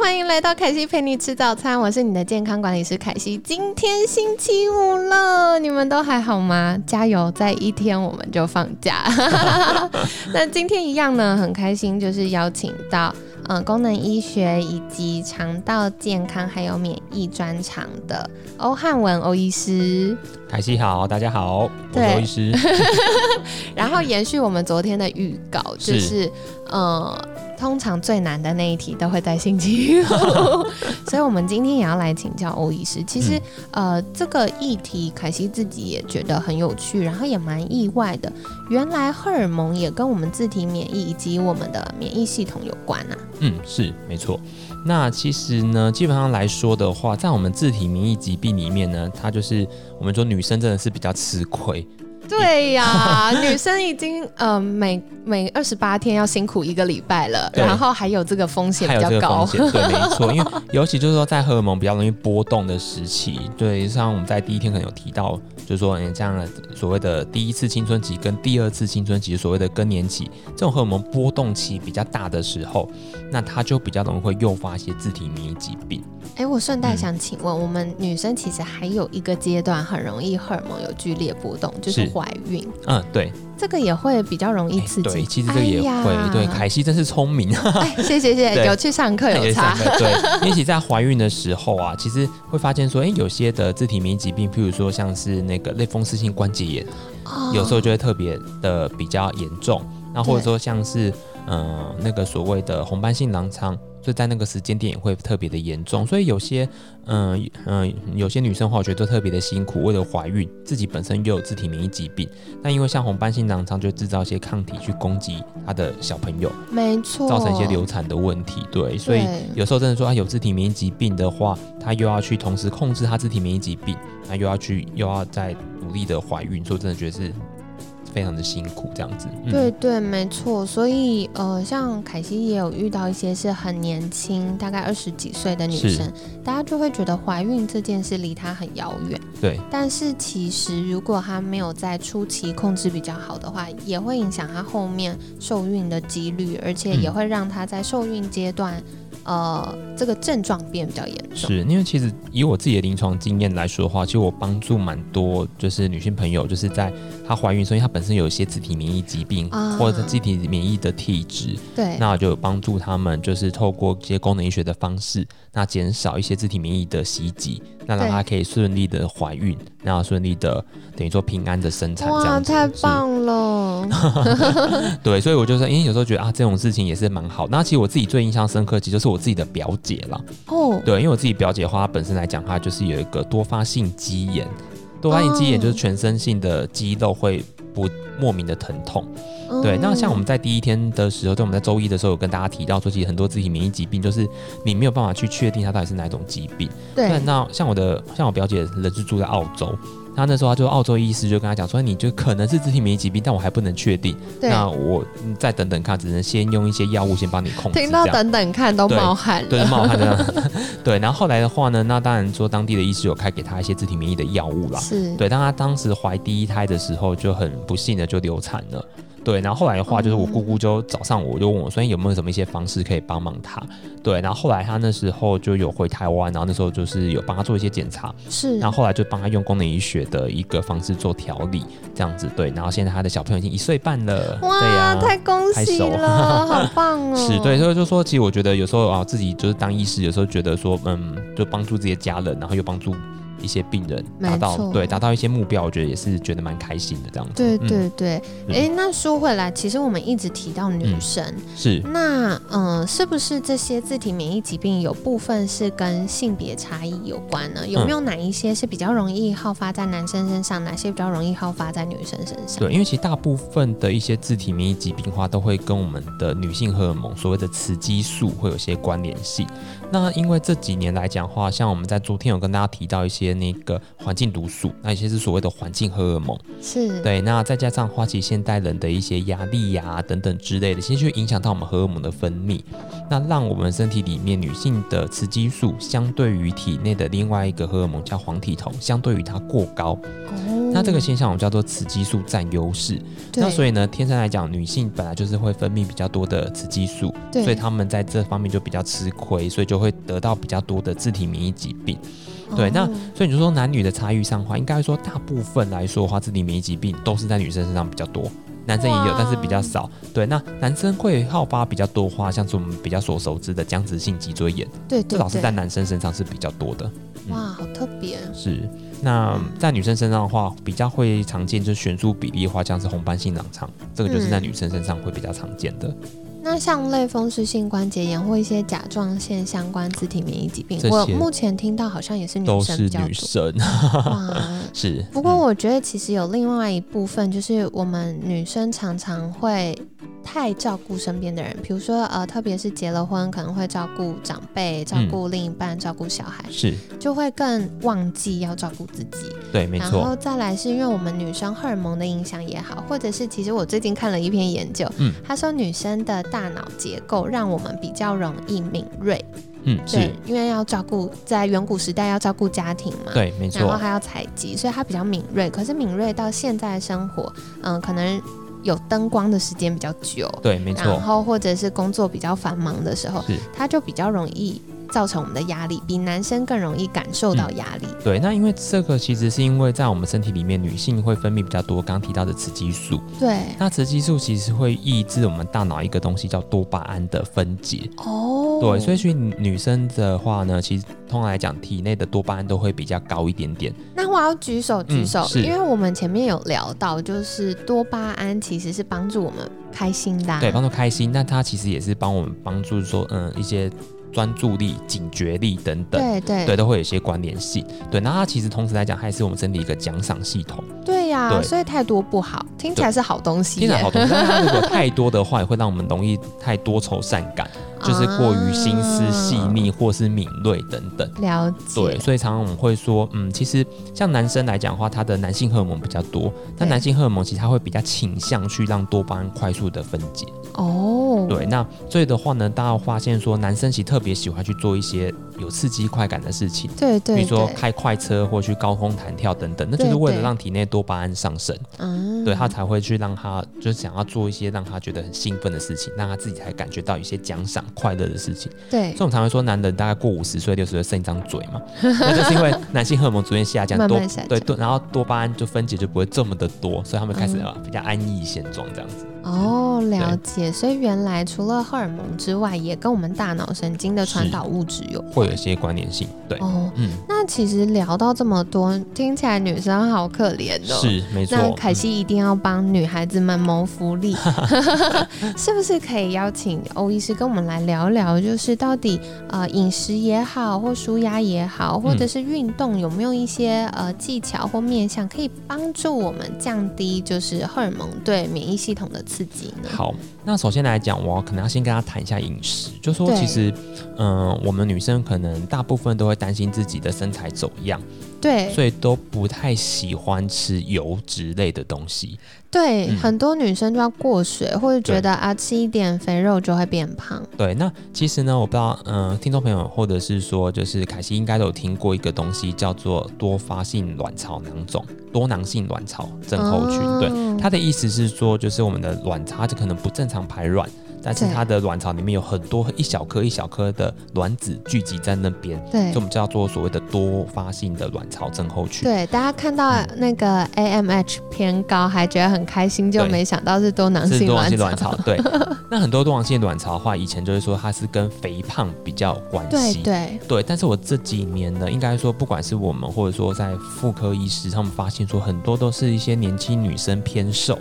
欢迎来到凯西陪你吃早餐，我是你的健康管理师凯西。今天星期五了，你们都还好吗？加油，在一天我们就放假。那今天一样呢，很开心，就是邀请到嗯功能医学以及肠道健康还有免疫专长的欧汉文欧医师。凯西好，大家好，我是对欧医师。然后延续我们昨天的预告，就是是呃，通常最难的那一题都会在星期五，所以我们今天也要来请教欧医师。其实、呃，这个议题凯西自己也觉得很有趣，然后也蛮意外的。原来荷尔蒙也跟我们自体免疫以及我们的免疫系统有关啊。嗯，是没错。那其实呢，基本上来说的话，在我们自体免疫疾病里面呢，它就是我们说女生真的是比较吃亏。对呀，女生已经呃每每二十八天要辛苦一个礼拜了，然后还有这个风险比较高。对，没错，因为尤其就是说在荷尔蒙比较容易波动的时期，对，像我们在第一天可能有提到，就是说，嗯，这样的所谓的第一次青春期跟第二次青春期，所谓的更年期，这种荷尔蒙波动期比较大的时候，那它就比较容易会诱发一些自体免疫疾病。哎，我顺带嗯想请问，我们女生其实还有一个阶段很容易荷尔蒙有剧烈波动，就是是怀孕，嗯，对，这个也会比较容易哎刺激。对，其实这个也会，对，凯西真是聪明。哎，谢谢谢谢，有去上课 有也差三。个对，因为其在怀孕的时候啊，其实会发现说，哎、有些的自体免疫疾病，譬如说像是那个类风湿性关节炎，哦有时候就会特别的比较严重。那或者说像是嗯、呃那个所谓的红斑性狼疮，所以在那个时间点也会特别的严重。所以有些嗯嗯、有些女生的话，我觉得都特别的辛苦，为了怀孕，自己本身又有自体免疫疾病，那因为像红斑性狼疮就制造一些抗体去攻击她的小朋友。没错，造成一些流产的问题，对，所以有时候真的说啊，有自体免疫疾病的话，她又要去同时控制她自体免疫疾病，那又要去又要再努力的怀孕，所以真的觉得是非常的辛苦这样子。嗯对对，没错。所以呃，像凯西也有遇到一些是很年轻，大概二十几岁的女生，大家就会觉得怀孕这件事离她很遥远。对但是其实如果她没有在初期控制比较好的话，也会影响她后面受孕的几率，而且也嗯会让她在受孕阶段，呃，这个症状变比较严重。是因为其实以我自己的临床经验来说的话，其实我帮助蛮多就是女性朋友，就是在她怀孕的时候，因为她本身有一些自体免疫疾病、啊或者是自体免疫的体质，对，那我就有帮助他们，就是透过一些功能医学的方式，那减少一些自体免疫的袭击，那让她可以顺利的怀孕，然后顺利的等于说平安的生产这哇，样子。太棒了！对，所以我就说，因为有时候觉得啊，这种事情也是蛮好。那其实我自己最印象深刻，其实就是我自己的表姐了。哦，对，因为我自己表姐的话，她本身来讲，她就是有一个多发性肌炎。多发性肌炎就是哦全身性的肌肉会不莫名的疼痛。对，嗯那像我们在第一天的时候，就我们在周一的时候有跟大家提到说，其实很多自体免疫疾病就是你没有办法去确定它到底是哪一种疾病。对那像我的像我表姐人是住在澳洲，她那时候他就澳洲医师就跟他讲说，你就可能是自体免疫疾病，但我还不能确定。那我嗯再等等看，只能先用一些药物先帮你控制。听到等等看都冒汗了。对，冒汗的。对，然后后来的话呢，那当然说当地的医师有开给他一些自体免疫的药物啦。是，对，但他当时怀第一胎的时候就很不幸的就流产了。对，然后后来的话，就是我姑姑就找上我，就问我说哎有没有什么一些方式可以帮忙她。对，然后后来她那时候就有回台湾，然后那时候就是有帮她做一些检查，是，然后后来就帮她用功能医学的一个方式做调理，这样子对。然后现在她的小朋友已经一岁半了，对哇，呀、太恭喜了，好棒哦！是对，所以就说，其实我觉得有时候啊，自己就是当医师，有时候觉得说，嗯，就帮助这些家人，然后又帮助一些病人达到对达到一些目标，我觉得也是觉得蛮开心的这样子。对嗯对对，嗯哎、那说回来，其实我们一直提到女嗯生，是那嗯、呃是不是这些自体免疫疾病有部分是跟性别差异有关呢？有没有哪一些是比较容易好发在男生身上，哪些比较容易好发在女生身上？对，因为其实大部分的一些自体免疫疾病的话，都会跟我们的女性荷尔蒙所谓的雌激素会有些关联性。那因为这几年来讲的话，像我们在昨天有跟大家提到一些些那个环境毒素，那一些是所谓的环境荷尔蒙。是，对，那再加上花旗现代人的一些压力呀、等等之类的，其实就影响到我们荷尔蒙的分泌，那让我们身体里面女性的雌激素相对于体内的另外一个荷尔蒙叫黄体酮，相对于它过高。哦，那这个现象我们叫做雌激素占优势。那所以呢，天生来讲，女性本来就是会分泌比较多的雌激素，对所以她们在这方面就比较吃亏，所以就会得到比较多的自体免疫疾病。对那哦所以你就说男女的差异上的话，应该说大部分来说的话，自体免疫疾病都是在女生身上比较多。男生也有，但是比较少。对，那男生会好发比较多的话，像是我们比较所熟知的僵直性脊椎炎，对对至少是，在男生身上是比较多的。哇，好特别，是，那在女生身上的话，比较会常见就是悬殊比例的话，像是红斑性狼疮，这个就是在嗯女生身上会比较常见的。那像类风湿性关节炎或一些甲状腺相关自体免疫疾病我目前听到好像也是女生比较多。女生，哇，是。不过嗯我觉得其实有另外一部分，就是我们女生常常会太照顾身边的人，比如说呃，特别是结了婚，可能会照顾长辈、照顾另一半、照顾小孩，是。就会更忘记要照顾自己。对，没错。然后，再来是因为我们女生荷尔蒙的影响也好，或者是其实我最近看了一篇研究，嗯。他说女生的大脑结构让我们比较容易敏锐，嗯，对，，因为要照顾在远古时代要照顾家庭嘛，对，没错，然后还要采集，所以它比较敏锐。可是敏锐到现在的生活，嗯，可能有灯光的时间比较久，对，没错然，后或者是工作比较繁忙的时候，是。它就比较容易造成我们的压力，比男生更容易感受到压力。对，那因为这个其实是因为在我们身体里面，女性会分泌比较多刚刚提到的雌激素，对，那雌激素其实会抑制我们大脑一个东西叫多巴胺的分解。哦，对，所以所以女生的话呢，其实通常来讲，体内的多巴胺都会比较高一点点。那我要举手举手，因为我们前面有聊到，就是多巴胺其实是帮助我们开心的、啊，对，帮助开心，那它其实也是帮我们帮助说，嗯，一些专注力、警觉力等等。对对对，都会有一些关联性。对，那它其实同时来讲，它也是我们身体一个奖赏系统。对呀、对所以太多不好，听起来是好东西耶，听起来好东西，但它如果太多的话，也 会让我们容易太多愁善感，就是过于心思细腻或是敏锐等等。啊了解，对，所以常常我们会说，嗯，其实像男生来讲的话，他的男性荷尔蒙比较多，但男性荷尔蒙其实他会比较倾向去让多巴胺快速的分解。哦，对，那所以的话呢，大家会发现说，男生其实特别喜欢去做一些有刺激快感的事情。对对比如说开快车或去高空弹跳等等，那就是为了让体内多巴胺上升，嗯对他才会去让他就是想要做一些让他觉得很兴奋的事情，让他自己才感觉到有一些奖赏快乐的事情。对。所以我们常会说，男人大概过五十岁、六十岁剩一张嘴嘛，那就是因为男性荷尔蒙逐渐下降，多对多，然后多巴胺就分解就不会这么的多，所以他们开始比较安逸现状这样子。哦，了解。所以原来除了荷尔蒙之外，也跟我们大脑神经的传导物质有关。会有一些关联性，对，哦。嗯，那其实聊到这么多，听起来女生好可怜哦。是没错。那凯西一定要帮女孩子们谋福利，是不是可以邀请欧医师跟我们来聊聊，就是到底呃饮食也好，或舒压也好，或者是运动有没有一些呃技巧或面向可以帮助我们降低就是荷尔蒙对免疫系统的刺激呢？好，那首先来讲，我可能要先跟他谈一下饮食，就说其实，嗯、我们女生可能大部分都会担心自己的身材走样，对所以都不太喜欢吃油脂类的东西。对，嗯很多女生就要过水，或者觉得啊吃一点肥肉就会变胖。对，那其实呢，我不知道，嗯、听众朋友或者是说，就是凯西应该都有听过一个东西，叫做多发性卵巢囊肿、多囊性卵巢症候群。对，哦它的意思是说，就是我们的卵巢它就可能不正常排卵，但是它的卵巢里面有很多一小颗一小颗的卵子聚集在那边，对所以我们叫做所谓的多发性的卵巢症候群。对，大家看到嗯那个 AMH 偏高，还觉得很开心，就对没想到是多囊性是多囊性卵巢。卵巢，对。那很多多囊性卵巢的话，以前就是说它是跟肥胖比较有关对系。对对，但是我这几年呢，应该说，不管是我们或者说在妇科医师，他们发现说，很多都是一些年轻女生偏瘦，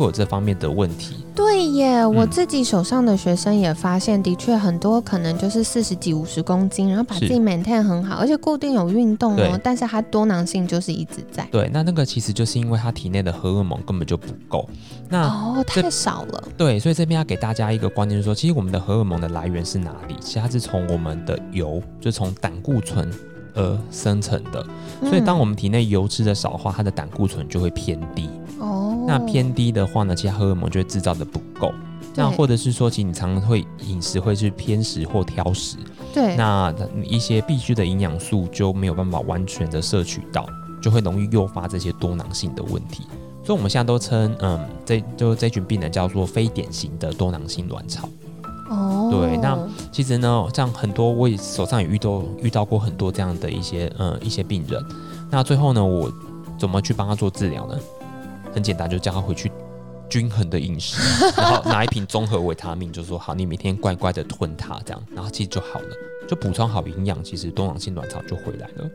会有这方面的问题。对耶！我嗯自己手上的学生也发现，的确很多可能就是四十几、五十公斤，然后把自己 maintain 很好，而且固定有运动哦对，但是它多囊性就是一直在。对，那那个其实就是因为他体内的荷尔蒙根本就不够。那、哦，太少了。对，所以这边要给大家一个观念，就是说，其实我们的荷尔蒙的来源是哪里？其实它是从我们的油，就从胆固醇而生成的。所以当我们体内油脂的少的话，它的胆固醇就会偏低。哦，那偏低的话呢，其实荷尔蒙就会制造的不够。那或者是说，其实你常常会饮食会是偏食或挑食，对，那一些必须的营养素就没有办法完全的摄取到，就会容易诱发这些多囊性的问题。所以我们现在都称，嗯，这就这群病人叫做非典型的多囊性卵巢。哦，对，那其实呢，像很多我手上也遇到遇到过很多这样的一些，嗯，一些病人。那最后呢，我怎么去帮他做治疗呢？很简单，就叫他回去。均衡的饮食，然后拿一瓶综合维他命，就说好，你每天乖乖的吞它，这样，然后其实就好了，就补充好营养，其实多囊性卵巢就回来了。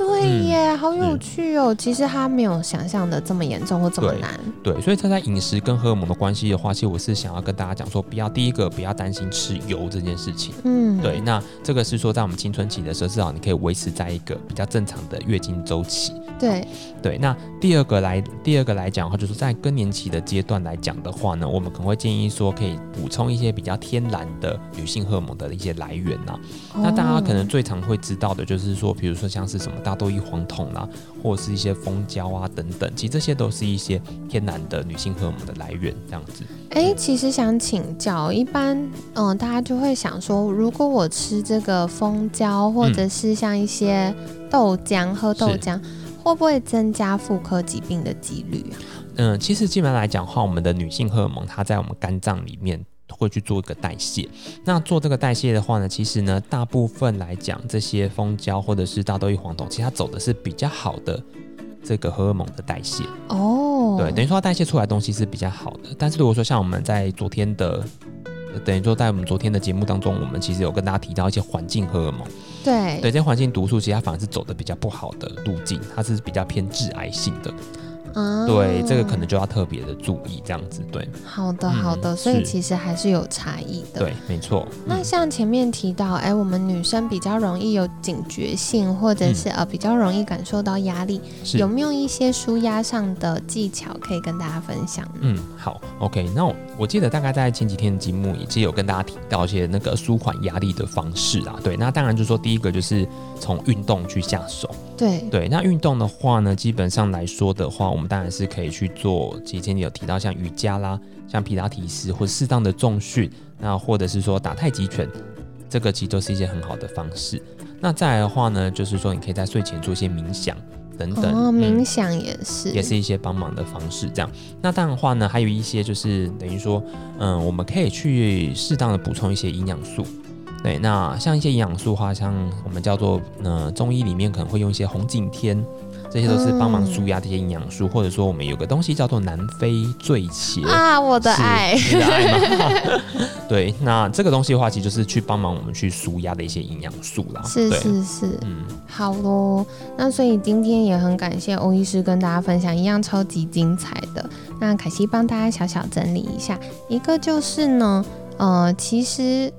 对耶，好有趣哦！其实它没有想象的这么严重或这么难。对，所以它在饮食跟荷尔蒙的关系的话，其实我是想要跟大家讲说，不要第一个不要担心吃油这件事情。嗯，对，那这个是说在我们青春期的时候，至少你可以维持在一个比较正常的月经周期。对对，那第二个来第二个来讲的话，就是在更年期的阶段来讲的话呢，我们可能会建议说，可以补充一些比较天然的女性荷尔蒙的一些来源呐。那大家可能最常会知道的就是说，比如说像是什么大豆异黄酮啦，或者是一些蜂胶啊等等，其实这些都是一些天然的女性荷尔蒙的来源，这样子。哎，其实想请教，一般嗯，大家就会想说，如果我吃这个蜂胶，或者是像一些豆浆，喝豆浆。会不会增加妇科疾病的几率啊？嗯，其实基本上来讲的话，我们的女性荷尔蒙它在我们肝脏里面会去做一个代谢。那做这个代谢的话呢，其实呢，大部分来讲，这些蜂胶或者是大豆异黄酮，其实它走的是比较好的这个荷尔蒙的代谢。哦，对，等于说它代谢出来东西是比较好的。但是如果说像我们在昨天的。等于说，在我们昨天的节目当中，我们其实有跟大家提到一些环境荷尔蒙。对对，这些环境毒素，其实它反而是走的比较不好的路径，它是比较偏致癌性的。对，这个可能就要特别的注意，这样子对。好的，好的，所以其实还是有差异的。对，没错。那像前面提到，哎，我们女生比较容易有警觉性，或者是呃比较容易感受到压力，有没有一些舒压上的技巧可以跟大家分享？嗯，好，OK。那我我记得大概在前几天的节目，已经有跟大家提到一些那个舒缓压力的方式啊。对，那当然就是说，第一个就是从运动去下手。对对，那运动的话呢，基本上来说的话，我们当然是可以去做。之前你有提到像瑜伽啦，像皮拉提斯或适当的重训，那或者是说打太极拳，这个其实都是一些很好的方式。那再来的话呢，就是说你可以在睡前做一些冥想等等。哦，冥想也是，也是一些帮忙的方式。这样，那当然的话呢，还有一些就是等于说，嗯，我们可以去适当的补充一些营养素。对，那像一些营养素的话，像我们叫做呃中医里面可能会用一些红景天，这些都是帮忙舒压的一些营养素，或者说我们有个东西叫做南非醉茄啊，我的爱，你的爱吗？对，那这个东西的话，其实就是去帮忙我们去舒压的一些营养素啦。是是是，嗯，好咯。那所以今天也很感谢欧医师跟大家分享一样超级精彩的。那凯西帮大家小小整理一下，一个就是呢，呃，其实。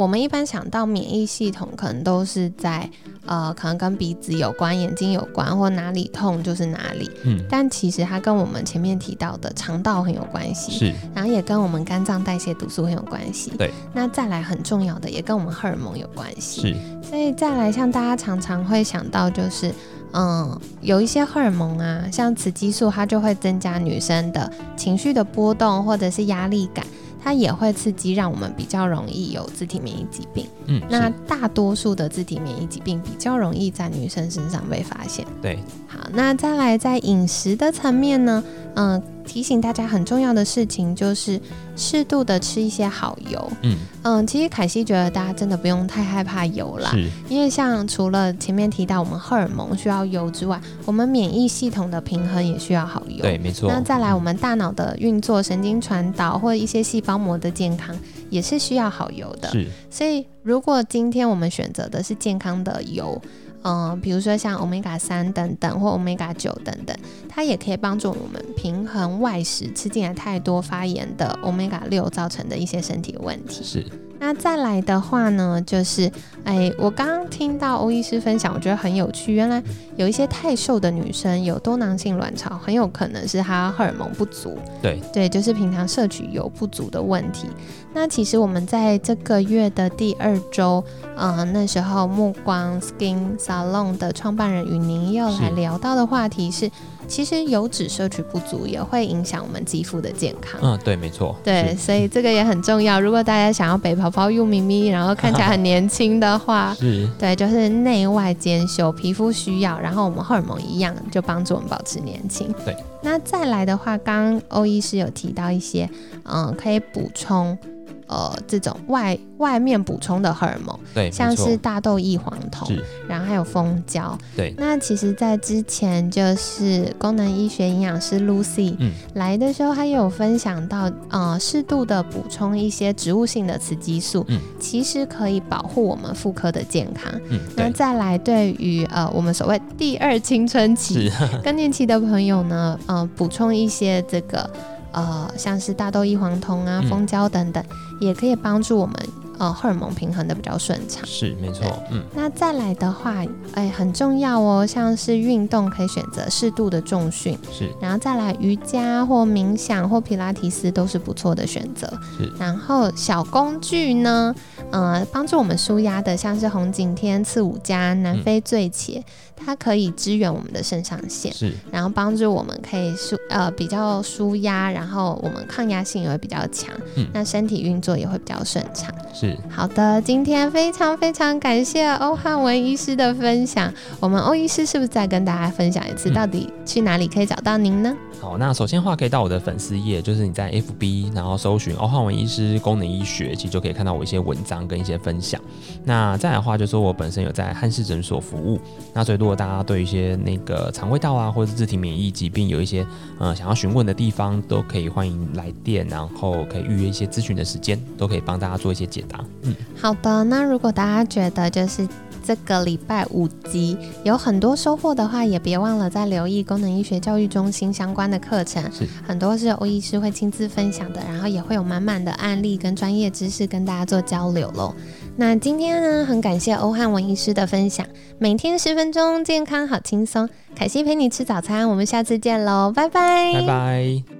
我们一般想到免疫系统，可能都是在呃，可能跟鼻子有关、眼睛有关，或哪里痛就是哪里。嗯，但其实它跟我们前面提到的肠道很有关系，是，然后也跟我们肝脏代谢毒素很有关系。对，那再来很重要的，也跟我们荷尔蒙有关系。是，所以再来，像大家常常会想到，就是嗯，有一些荷尔蒙啊，像雌激素，它就会增加女生的情绪的波动，或者是压力感。它也会刺激，让我们比较容易有自体免疫疾病。嗯，那大多数的自体免疫疾病比较容易在女生身上被发现。对，好，那再来在饮食的层面呢？嗯。提醒大家很重要的事情就是适度的吃一些好油。嗯嗯，其实凯西觉得大家真的不用太害怕油啦，因为像除了前面提到我们荷尔蒙需要油之外，我们免疫系统的平衡也需要好油。对，没错。那再来我们大脑的运作、神经传导或者一些细胞膜的健康也是需要好油的。是。所以如果今天我们选择的是健康的油。嗯，比如说像 omega 三等等，或 omega 九等等，它也可以帮助我们平衡外食吃进来太多发炎的 omega 六造成的一些身体问题。是，那再来的话呢，就是哎，我刚刚听到欧医师分享，我觉得很有趣。原来有一些太瘦的女生有多囊性卵巢，很有可能是她荷尔蒙不足。对对，就是平常摄取油不足的问题。那其实我们在这个月的第二周，嗯，那时候目光 Skin Salon 的创办人与您又来聊到的话题是。其实油脂摄取不足也会影响我们肌肤的健康。嗯，对，没错。对，所以这个也很重要。如果大家想要北泡泡又咪咪，然后看起来很年轻的话，是，对，就是内外兼修，皮肤需要，然后我们荷尔蒙一样，就帮助我们保持年轻。对，那再来的话，刚刚欧医师有提到一些，嗯，可以补充。呃，这种外外面补充的荷尔蒙，对，像是大豆异黄酮，然后还有蜂胶，对。那其实，在之前就是功能医学营养师 Lucy 来的时候，他也有分享到，呃，适度的补充一些植物性的雌激素，嗯，其实可以保护我们妇科的健康。嗯，那再来，对于呃我们所谓第二青春期 更年期的朋友呢，呃，补充一些这个。呃，像是大豆异黄酮啊、蜂胶等等，也可以帮助我们。呃，荷尔蒙平衡的比较顺畅，是没错。嗯，那再来的话，哎，很重要哦，像是运动可以选择适度的重训，是。然后再来瑜伽或冥想或皮拉提斯都是不错的选择。是。然后小工具呢，呃，帮助我们舒压的，像是红景天、刺五加、南非醉茄，它可以支援我们的肾上腺，是。然后帮助我们可以舒呃比较舒压，然后我们抗压性也会比较强，嗯，那身体运作也会比较顺畅，是。好的，今天非常非常感谢欧汉文医师的分享。我们欧医师是不是再跟大家分享一次，到底去哪里可以找到您呢？好，那首先的话可以到我的粉丝页，就是你在 FB，然后搜寻欧汉文医师功能医学，其实就可以看到我一些文章跟一些分享。那再来的话，就是我本身有在汉氏诊所服务，那所以如果大家对一些那个肠胃道啊，或者是自体免疫疾病有一些呃想要询问的地方，都可以欢迎来电，然后可以预约一些咨询的时间，都可以帮大家做一些解答。嗯，好的。那如果大家觉得就是这个礼拜五集有很多收获的话，也别忘了在留意功能医学教育中心相关的课程，是很多是欧医师会亲自分享的，然后也会有满满的案例跟专业知识跟大家做交流喽。那今天呢，很感谢欧汉文医师的分享，每天十分钟，健康好轻松。凯西陪你吃早餐，我们下次见喽，拜拜，拜拜。